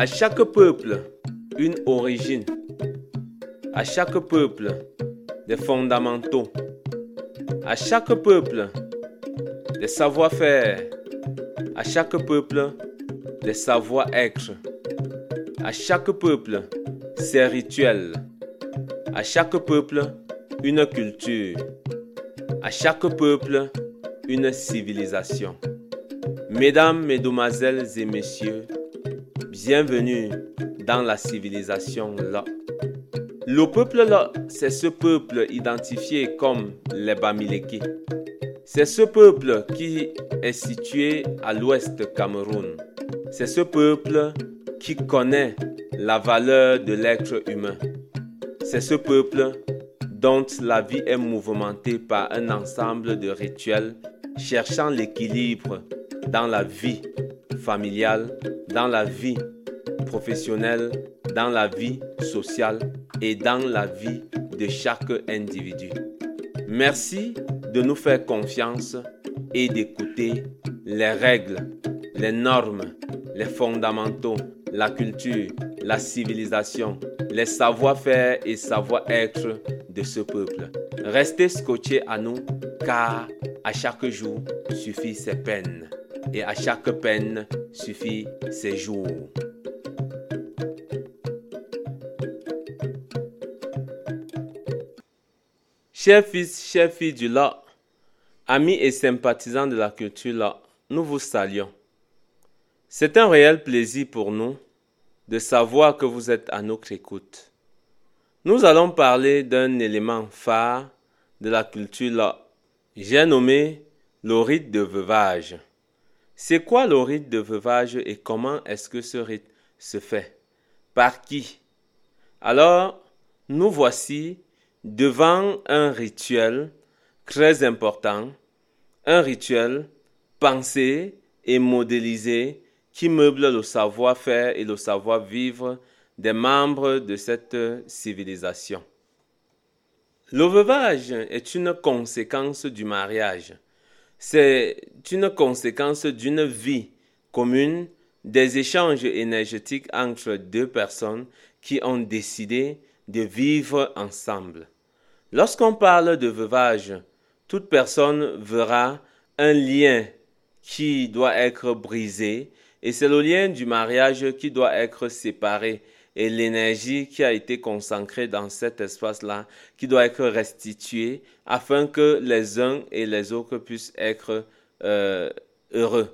À chaque peuple, une origine. À chaque peuple, des fondamentaux. À chaque peuple, des savoir-faire. À chaque peuple, des savoir-être. À chaque peuple, ses rituels. À chaque peuple, une culture. À chaque peuple, une civilisation. Mesdames, Mesdemoiselles et Messieurs, bienvenue dans la civilisation là. Le peuple là, c'est ce peuple identifié comme les Bamileke. C'est ce peuple qui est situé à l'ouest Cameroun. C'est ce peuple qui connaît la valeur de l'être humain. C'est ce peuple dont la vie est mouvementée par un ensemble de rituels cherchant l'équilibre dans la vie familiale, dans la vie professionnelle, dans la vie sociale et dans la vie de chaque individu. Merci de nous faire confiance et d'écouter les règles, les normes, les fondamentaux, la culture, la civilisation, les savoir-faire et savoir-être de ce peuple. Restez scotchés à nous car à chaque jour suffit ses peines et à chaque peine suffit ses jours. Chers fils, chers filles du La, amis et sympathisants de la culture La, nous vous saluons. C'est un réel plaisir pour nous de savoir que vous êtes à notre écoute. Nous allons parler d'un élément phare de la culture là. J'ai nommé le rite de veuvage. C'est quoi le rite de veuvage et comment est-ce que ce rite se fait? Par qui? Alors, nous voici devant un rituel très important, un rituel pensé et modélisé qui meuble le savoir-faire et le savoir-vivre des membres de cette civilisation. Le veuvage est une conséquence du mariage. C'est une conséquence d'une vie commune, des échanges énergétiques entre deux personnes qui ont décidé de vivre ensemble. Lorsqu'on parle de veuvage, toute personne verra un lien qui doit être brisé et c'est le lien du mariage qui doit être séparé et l'énergie qui a été consacrée dans cet espace-là qui doit être restituée afin que les uns et les autres puissent être euh, heureux.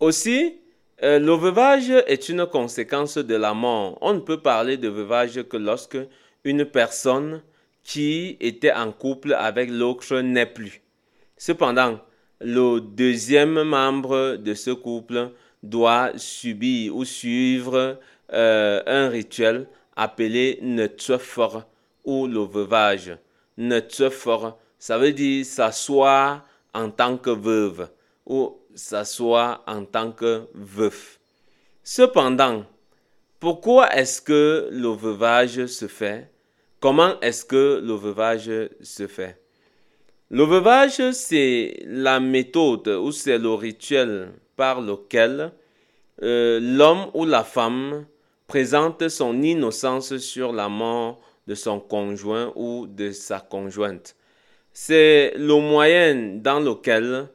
Aussi, euh, le veuvage est une conséquence de la mort. On ne peut parler de veuvage que lorsque une personne qui était en couple avec l'autre n'est plus. Cependant, le deuxième membre de ce couple doit subir ou suivre euh, un rituel appelé Netsofor ou le veuvage. Netsofor, ça veut dire s'asseoir en tant que veuve ou s'asseoir en tant que veuf. Cependant, pourquoi est-ce que le veuvage se fait? Comment est-ce que le veuvage se fait? Le veuvage, c'est la méthode ou c'est le rituel par lequel euh, l'homme ou la femme présente son innocence sur la mort de son conjoint ou de sa conjointe. C'est le moyen dans lequel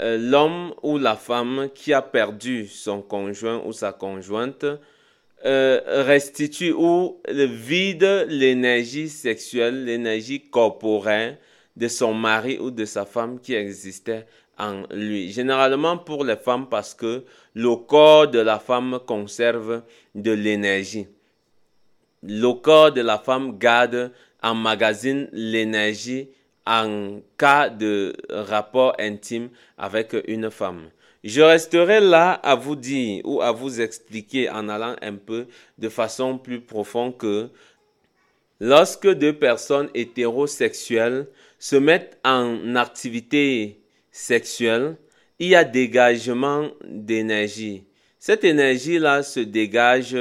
euh, l'homme ou la femme qui a perdu son conjoint ou sa conjointe euh, restitue ou vide l'énergie sexuelle, l'énergie corporelle de son mari ou de sa femme qui existait en lui. Généralement pour les femmes parce que le corps de la femme conserve de l'énergie. Le corps de la femme garde, emmagasine l'énergie en cas de rapport intime avec une femme. Je resterai là à vous dire ou à vous expliquer en allant un peu de façon plus profonde que lorsque deux personnes hétérosexuelles se mettent en activité sexuelle, il y a dégagement d'énergie. Cette énergie-là se dégage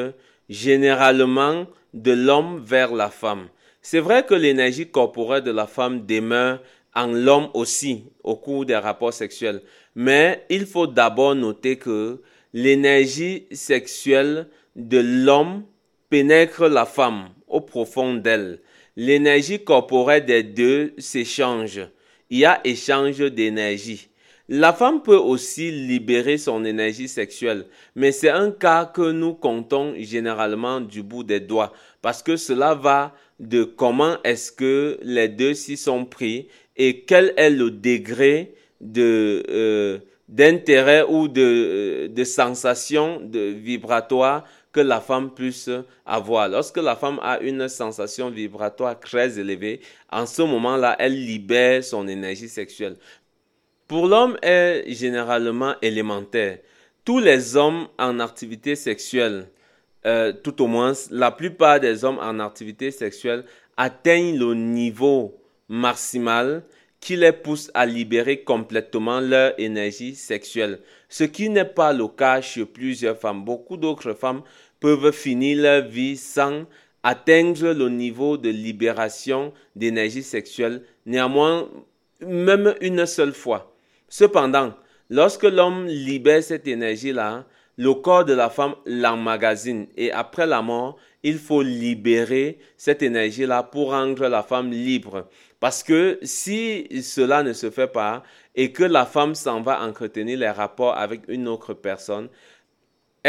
généralement de l'homme vers la femme. C'est vrai que l'énergie corporelle de la femme demeure en l'homme aussi au cours des rapports sexuels. Mais il faut d'abord noter que l'énergie sexuelle de l'homme pénètre la femme au profond d'elle. L'énergie corporelle des deux s'échange. Il y a échange d'énergie. La femme peut aussi libérer son énergie sexuelle, mais c'est un cas que nous comptons généralement du bout des doigts, parce que cela va de comment est-ce que les deux s'y sont pris et quel est le degré de euh, d'intérêt ou de, euh, de sensation de vibratoire que la femme puisse avoir. Lorsque la femme a une sensation vibratoire très élevée, en ce moment-là, elle libère son énergie sexuelle. Pour l'homme est généralement élémentaire. Tous les hommes en activité sexuelle, euh, tout au moins la plupart des hommes en activité sexuelle atteignent le niveau maximal qui les pousse à libérer complètement leur énergie sexuelle, ce qui n'est pas le cas chez plusieurs femmes. Beaucoup d'autres femmes peuvent finir leur vie sans atteindre le niveau de libération d'énergie sexuelle, néanmoins même une seule fois. Cependant, lorsque l'homme libère cette énergie-là, le corps de la femme l'emmagasine et après la mort, il faut libérer cette énergie-là pour rendre la femme libre. Parce que si cela ne se fait pas et que la femme s'en va entretenir les rapports avec une autre personne,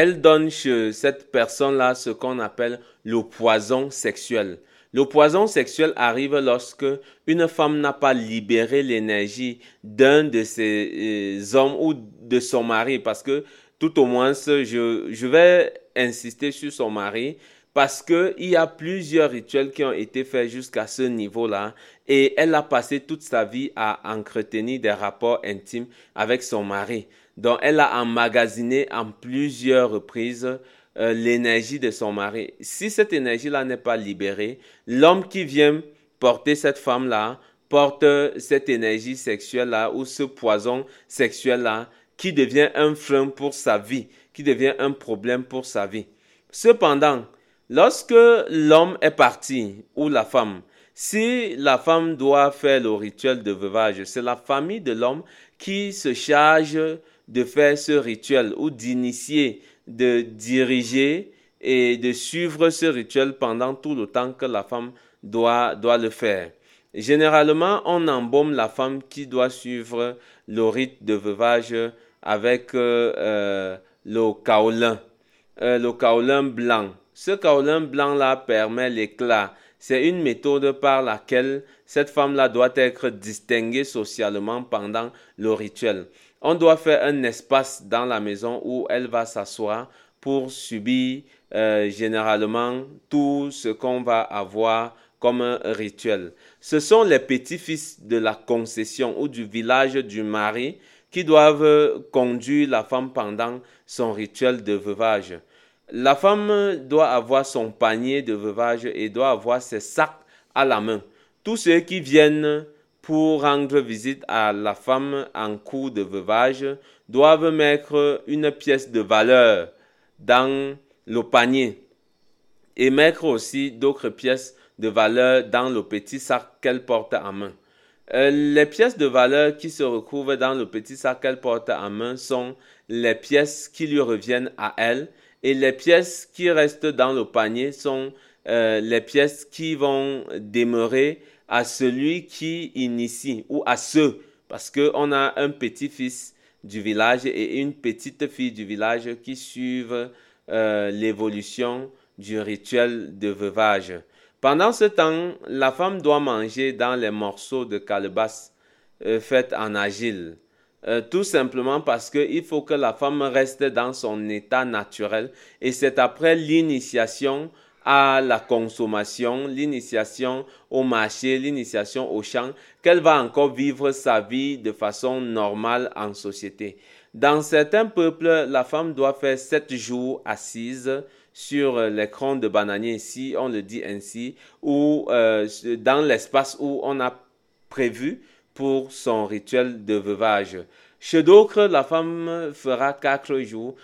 elle donne chez cette personne-là ce qu'on appelle le poison sexuel. Le poison sexuel arrive lorsque une femme n'a pas libéré l'énergie d'un de ses euh, hommes ou de son mari, parce que tout au moins, je, je vais insister sur son mari, parce qu'il y a plusieurs rituels qui ont été faits jusqu'à ce niveau-là et elle a passé toute sa vie à entretenir des rapports intimes avec son mari. Donc elle a emmagasiné en plusieurs reprises euh, l'énergie de son mari. Si cette énergie-là n'est pas libérée, l'homme qui vient porter cette femme-là porte cette énergie sexuelle-là ou ce poison sexuel-là qui devient un frein pour sa vie, qui devient un problème pour sa vie. Cependant, Lorsque l'homme est parti ou la femme, si la femme doit faire le rituel de veuvage, c'est la famille de l'homme qui se charge de faire ce rituel ou d'initier, de diriger et de suivre ce rituel pendant tout le temps que la femme doit, doit le faire. Généralement, on embaume la femme qui doit suivre le rite de veuvage avec euh, euh, le kaolin, euh, le kaolin blanc. Ce kaolin blanc-là permet l'éclat. C'est une méthode par laquelle cette femme-là doit être distinguée socialement pendant le rituel. On doit faire un espace dans la maison où elle va s'asseoir pour subir euh, généralement tout ce qu'on va avoir comme rituel. Ce sont les petits-fils de la concession ou du village du mari qui doivent conduire la femme pendant son rituel de veuvage. La femme doit avoir son panier de veuvage et doit avoir ses sacs à la main. Tous ceux qui viennent pour rendre visite à la femme en cours de veuvage doivent mettre une pièce de valeur dans le panier et mettre aussi d'autres pièces de valeur dans le petit sac qu'elle porte en main. Euh, les pièces de valeur qui se retrouvent dans le petit sac qu'elle porte en main sont les pièces qui lui reviennent à elle et les pièces qui restent dans le panier sont euh, les pièces qui vont demeurer à celui qui initie ou à ceux, parce qu'on a un petit-fils du village et une petite fille du village qui suivent euh, l'évolution du rituel de veuvage. Pendant ce temps, la femme doit manger dans les morceaux de calebasse euh, faits en agile. Euh, tout simplement parce qu'il faut que la femme reste dans son état naturel et c'est après l'initiation à la consommation, l'initiation au marché, l'initiation au champ, qu'elle va encore vivre sa vie de façon normale en société. Dans certains peuples, la femme doit faire sept jours assise sur l'écran de bananier, si on le dit ainsi, ou euh, dans l'espace où on a prévu pour son rituel de veuvage. Chez d'autres, la femme fera quatre jours.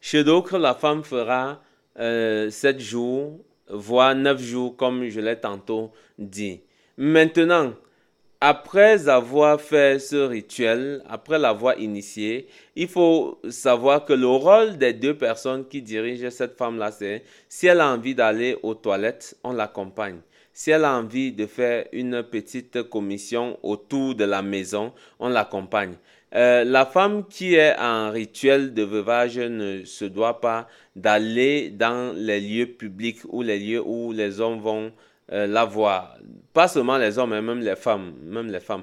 Chez d'autres, la femme fera euh, sept jours, voire neuf jours, comme je l'ai tantôt dit. Maintenant, après avoir fait ce rituel, après l'avoir initié, il faut savoir que le rôle des deux personnes qui dirigent cette femme-là, c'est si elle a envie d'aller aux toilettes, on l'accompagne. Si elle a envie de faire une petite commission autour de la maison, on l'accompagne. Euh, la femme qui est en rituel de veuvage ne se doit pas d'aller dans les lieux publics ou les lieux où les hommes vont euh, la voir. Pas seulement les hommes, mais même les femmes, même les femmes.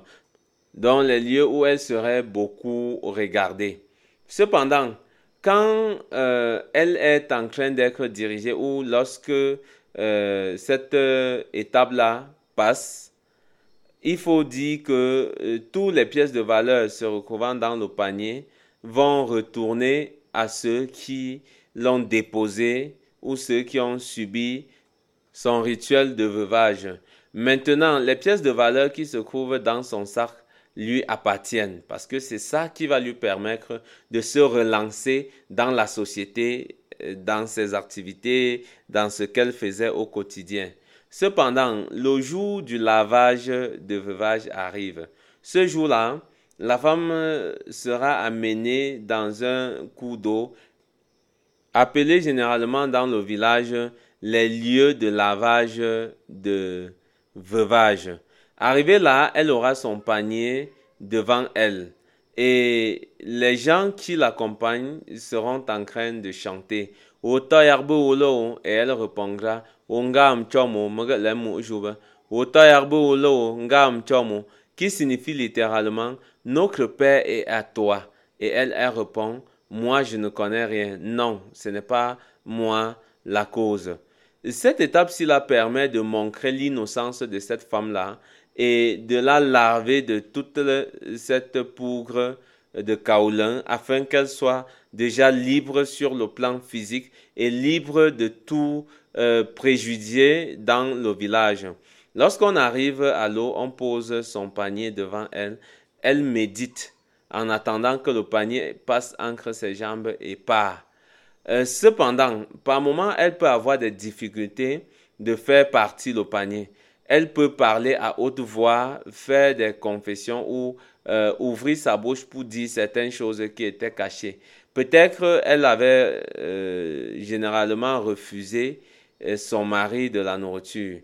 Dans les lieux où elle serait beaucoup regardée. Cependant, quand euh, elle est en train d'être dirigée ou lorsque cette étape-là passe, il faut dire que euh, toutes les pièces de valeur se retrouvant dans le panier vont retourner à ceux qui l'ont déposé ou ceux qui ont subi son rituel de veuvage. Maintenant, les pièces de valeur qui se trouvent dans son sac lui appartiennent parce que c'est ça qui va lui permettre de se relancer dans la société, euh, dans ses activités, dans ce qu'elle faisait au quotidien. Cependant, le jour du lavage de veuvage arrive. Ce jour-là, la femme sera amenée dans un coup d'eau, appelé généralement dans le village les lieux de lavage de veuvage. Arrivée là, elle aura son panier devant elle et les gens qui l'accompagnent seront en train de chanter. Et elle répondra qui signifie littéralement Notre Père est à toi. Et elle, elle répond Moi, je ne connais rien. Non, ce n'est pas moi la cause. Cette étape-ci la permet de montrer l'innocence de cette femme-là et de la laver de toute cette poudre de kaolin afin qu'elle soit déjà libre sur le plan physique et libre de tout euh, préjugé dans le village. Lorsqu'on arrive à l'eau, on pose son panier devant elle. Elle médite en attendant que le panier passe entre ses jambes et part. Euh, cependant, par moment, elle peut avoir des difficultés de faire partir le panier. Elle peut parler à haute voix, faire des confessions ou euh, ouvrir sa bouche pour dire certaines choses qui étaient cachées. Peut-être elle avait euh, généralement refusé euh, son mari de la nourriture.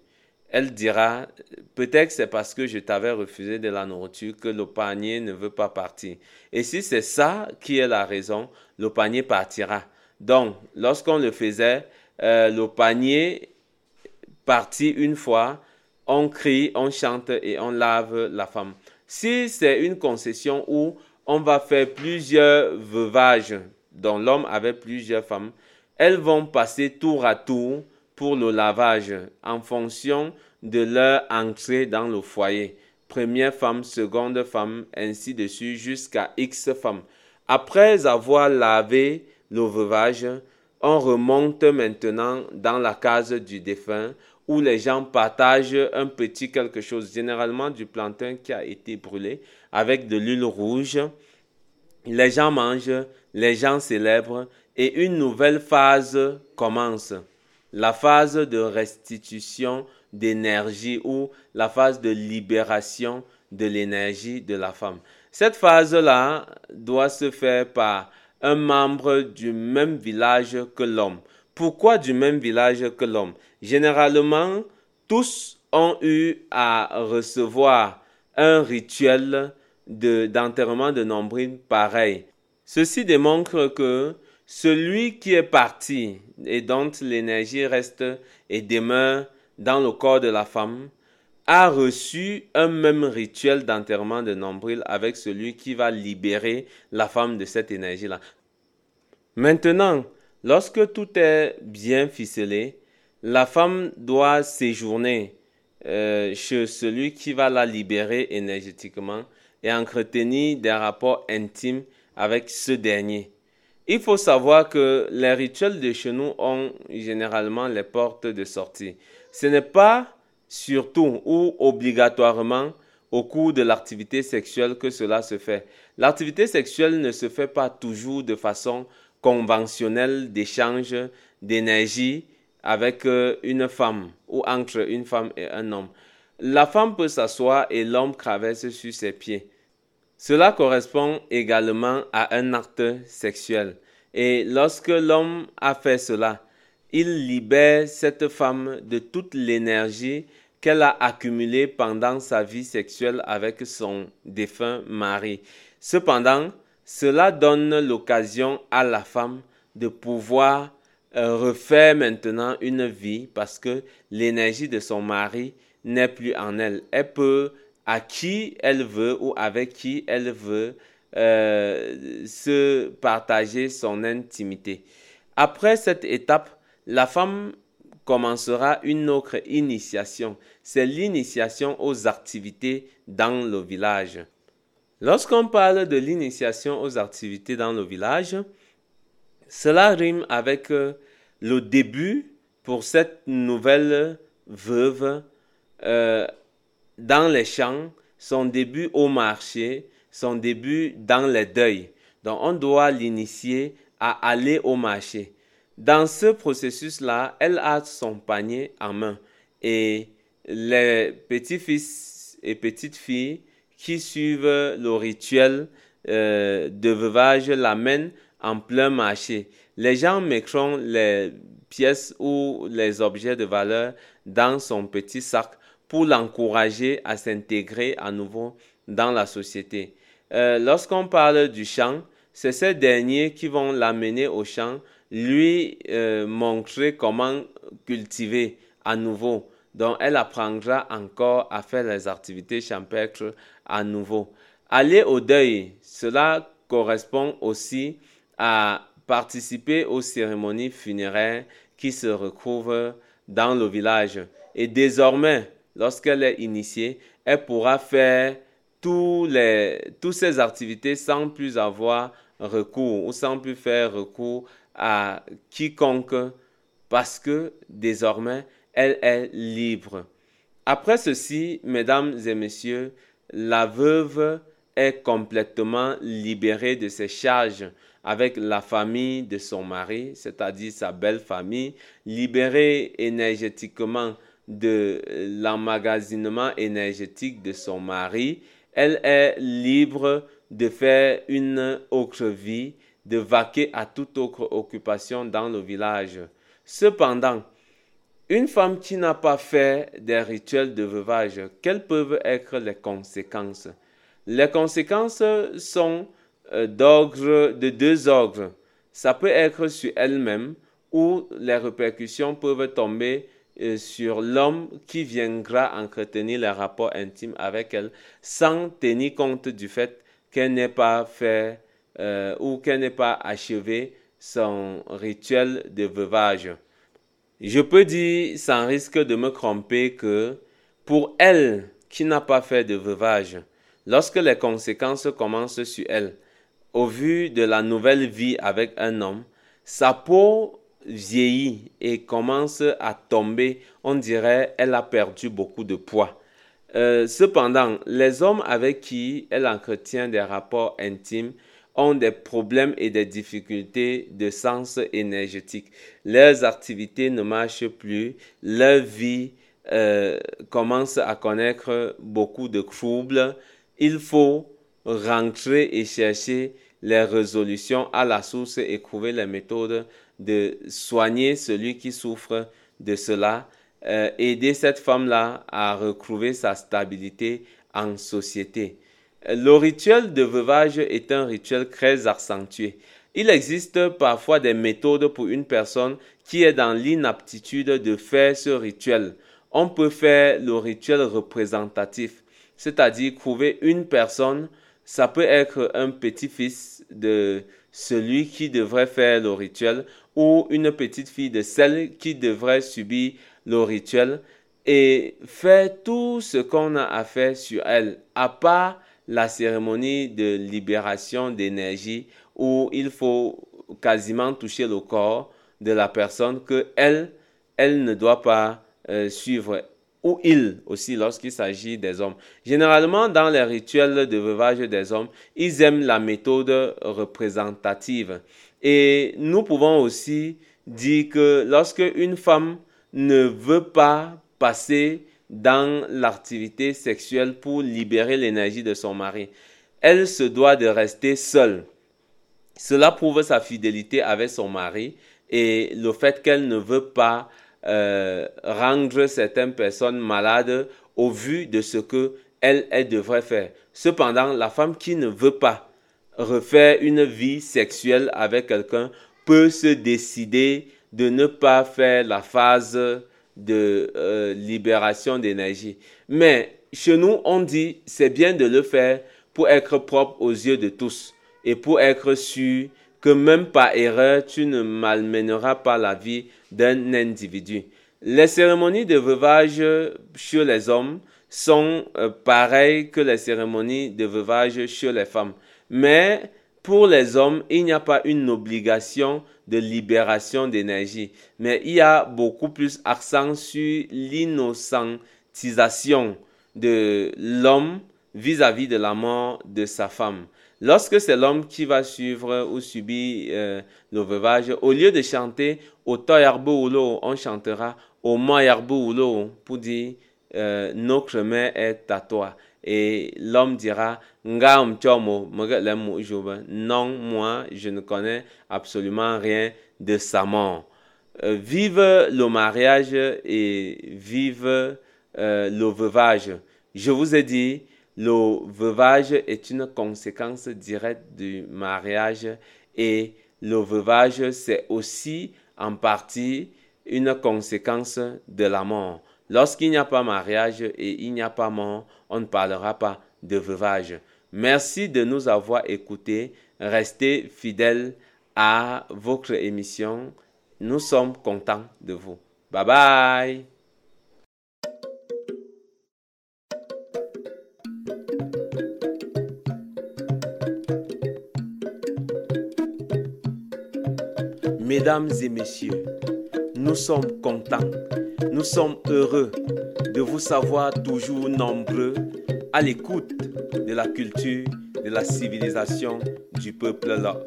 Elle dira, peut-être c'est parce que je t'avais refusé de la nourriture que le panier ne veut pas partir. Et si c'est ça qui est la raison, le panier partira. Donc, lorsqu'on le faisait, euh, le panier partit une fois, on crie, on chante et on lave la femme. Si c'est une concession où on va faire plusieurs veuvages dont l'homme avait plusieurs femmes, elles vont passer tour à tour pour le lavage en fonction de leur entrée dans le foyer. Première femme, seconde femme, ainsi de suite jusqu'à X femmes. Après avoir lavé le veuvage, on remonte maintenant dans la case du défunt où les gens partagent un petit quelque chose, généralement du plantain qui a été brûlé avec de l'huile rouge. Les gens mangent, les gens célèbrent et une nouvelle phase commence. La phase de restitution d'énergie ou la phase de libération de l'énergie de la femme. Cette phase-là doit se faire par un membre du même village que l'homme. Pourquoi du même village que l'homme? Généralement, tous ont eu à recevoir un rituel d'enterrement de, nombril pareil. Ceci démontre que celui qui est parti et dont l'énergie reste et demeure dans le corps de la femme a reçu un même rituel d'enterrement de nombril avec celui qui va libérer la femme de cette énergie-là. Maintenant, lorsque tout est bien ficelé, la femme doit séjourner euh, chez celui qui va la libérer énergétiquement et entretenir des rapports intimes avec ce dernier. Il faut savoir que les rituels de chez nous ont généralement les portes de sortie. Ce n'est pas surtout ou obligatoirement au cours de l'activité sexuelle que cela se fait. L'activité sexuelle ne se fait pas toujours de façon conventionnelle d'échange d'énergie avec euh, une femme ou entre une femme et un homme. la femme peut s'asseoir et l'homme traverse sur ses pieds. Cela correspond également à un acte sexuel. Et lorsque l'homme a fait cela, il libère cette femme de toute l'énergie qu'elle a accumulée pendant sa vie sexuelle avec son défunt mari. Cependant, cela donne l'occasion à la femme de pouvoir euh, refaire maintenant une vie parce que l'énergie de son mari n'est plus en elle. Elle peut, à qui elle veut ou avec qui elle veut, euh, se partager son intimité. Après cette étape, la femme commencera une autre initiation. C'est l'initiation aux activités dans le village. Lorsqu'on parle de l'initiation aux activités dans le village, cela rime avec euh, le début pour cette nouvelle veuve euh, dans les champs, son début au marché, son début dans les deuils. Donc on doit l'initier à aller au marché. Dans ce processus-là, elle a son panier en main et les petits-fils et petites-filles qui suivent le rituel euh, de veuvage l'amènent en plein marché. Les gens mettront les pièces ou les objets de valeur dans son petit sac pour l'encourager à s'intégrer à nouveau dans la société. Euh, lorsqu'on parle du champ, c'est ces derniers qui vont l'amener au champ, lui euh, montrer comment cultiver à nouveau. Donc, elle apprendra encore à faire les activités champêtres à nouveau. Aller au deuil, cela correspond aussi à participer aux cérémonies funéraires qui se retrouvent dans le village. Et désormais, lorsqu'elle est initiée, elle pourra faire tous les, toutes ces activités sans plus avoir recours ou sans plus faire recours à quiconque parce que désormais, elle est libre. Après ceci, mesdames et messieurs, la veuve est complètement libérée de ses charges avec la famille de son mari, c'est-à-dire sa belle famille, libérée énergétiquement de l'emmagasinement énergétique de son mari, elle est libre de faire une autre vie, de vaquer à toute autre occupation dans le village. Cependant, une femme qui n'a pas fait des rituels de veuvage, quelles peuvent être les conséquences? Les conséquences sont euh, d'ordre de deux ordres. Ça peut être sur elle-même ou les répercussions peuvent tomber euh, sur l'homme qui viendra entretenir les rapports intimes avec elle sans tenir compte du fait qu'elle n'ait pas fait euh, ou qu'elle n'ait pas achevé son rituel de veuvage. Je peux dire sans risque de me tromper que pour elle qui n'a pas fait de veuvage, lorsque les conséquences commencent sur elle, au vu de la nouvelle vie avec un homme, sa peau vieillit et commence à tomber. On dirait elle a perdu beaucoup de poids. Euh, cependant, les hommes avec qui elle entretient des rapports intimes ont des problèmes et des difficultés de sens énergétique. Leurs activités ne marchent plus, leur vie euh, commence à connaître beaucoup de troubles. Il faut rentrer et chercher les résolutions à la source et trouver les méthodes de soigner celui qui souffre de cela, euh, aider cette femme-là à retrouver sa stabilité en société. Le rituel de veuvage est un rituel très accentué. Il existe parfois des méthodes pour une personne qui est dans l'inaptitude de faire ce rituel. On peut faire le rituel représentatif, c'est-à-dire trouver une personne ça peut être un petit-fils de celui qui devrait faire le rituel ou une petite fille de celle qui devrait subir le rituel et faire tout ce qu'on a à faire sur elle, à part la cérémonie de libération d'énergie où il faut quasiment toucher le corps de la personne que elle, elle ne doit pas euh, suivre ou il aussi lorsqu'il s'agit des hommes. Généralement, dans les rituels de veuvage des hommes, ils aiment la méthode représentative. Et nous pouvons aussi dire que lorsque une femme ne veut pas passer dans l'activité sexuelle pour libérer l'énergie de son mari. Elle se doit de rester seule. Cela prouve sa fidélité avec son mari et le fait qu'elle ne veut pas euh, rendre certaines personnes malades au vu de ce que elle, elle devrait faire. Cependant, la femme qui ne veut pas refaire une vie sexuelle avec quelqu'un peut se décider de ne pas faire la phase de euh, libération d'énergie. Mais chez nous, on dit c'est bien de le faire pour être propre aux yeux de tous et pour être sûr que même par erreur, tu ne malmèneras pas la vie d'un individu. Les cérémonies de veuvage chez les hommes sont euh, pareilles que les cérémonies de veuvage chez les femmes. Mais pour les hommes, il n'y a pas une obligation de libération d'énergie, mais il y a beaucoup plus accent sur l'innocentisation de l'homme vis-à-vis de la mort de sa femme. Lorsque c'est l'homme qui va suivre ou subir euh, le veuvage, au lieu de chanter on chantera au Moyarbo pour dire euh, notre main est à toi. Et l'homme dira, non, moi, je ne connais absolument rien de sa mort. Euh, vive le mariage et vive euh, le veuvage. Je vous ai dit, le veuvage est une conséquence directe du mariage et le veuvage, c'est aussi en partie une conséquence de la mort. Lorsqu'il n'y a pas mariage et il n'y a pas mort, on ne parlera pas de veuvage. Merci de nous avoir écoutés. Restez fidèles à votre émission. Nous sommes contents de vous. Bye bye. Mesdames et messieurs, nous sommes contents, nous sommes heureux de vous savoir toujours nombreux à l'écoute de la culture, de la civilisation du peuple là.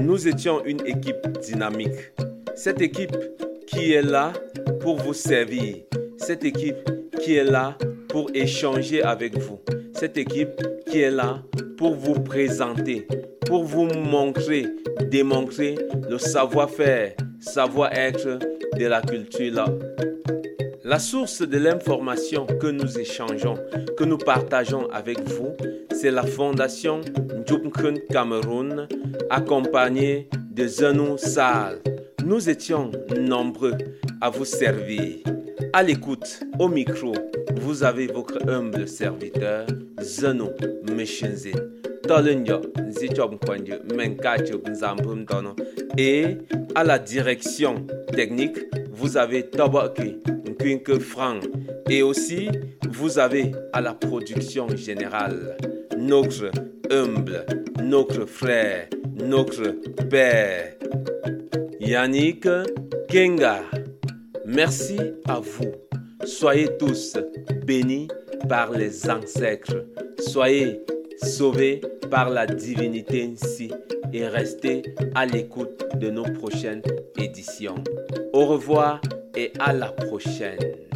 Nous étions une équipe dynamique. Cette équipe qui est là pour vous servir. Cette équipe qui est là pour échanger avec vous. Cette équipe qui est là pour vous présenter, pour vous montrer, démontrer le savoir-faire, savoir-être de la culture. La source de l'information que nous échangeons, que nous partageons avec vous, c'est la fondation Njumkun Cameroun, accompagnée de Zenou Sal. Nous étions nombreux à vous servir. À l'écoute, au micro, vous avez votre humble serviteur, Zenou Et à la direction technique, vous avez Toboki Nkwinke. Et aussi, vous avez à la production générale notre humble, notre frère, notre père, Yannick Kenga. Merci à vous. Soyez tous bénis par les ancêtres. Soyez sauvés par la divinité ainsi et restez à l'écoute de nos prochaines éditions. Au revoir et à la prochaine.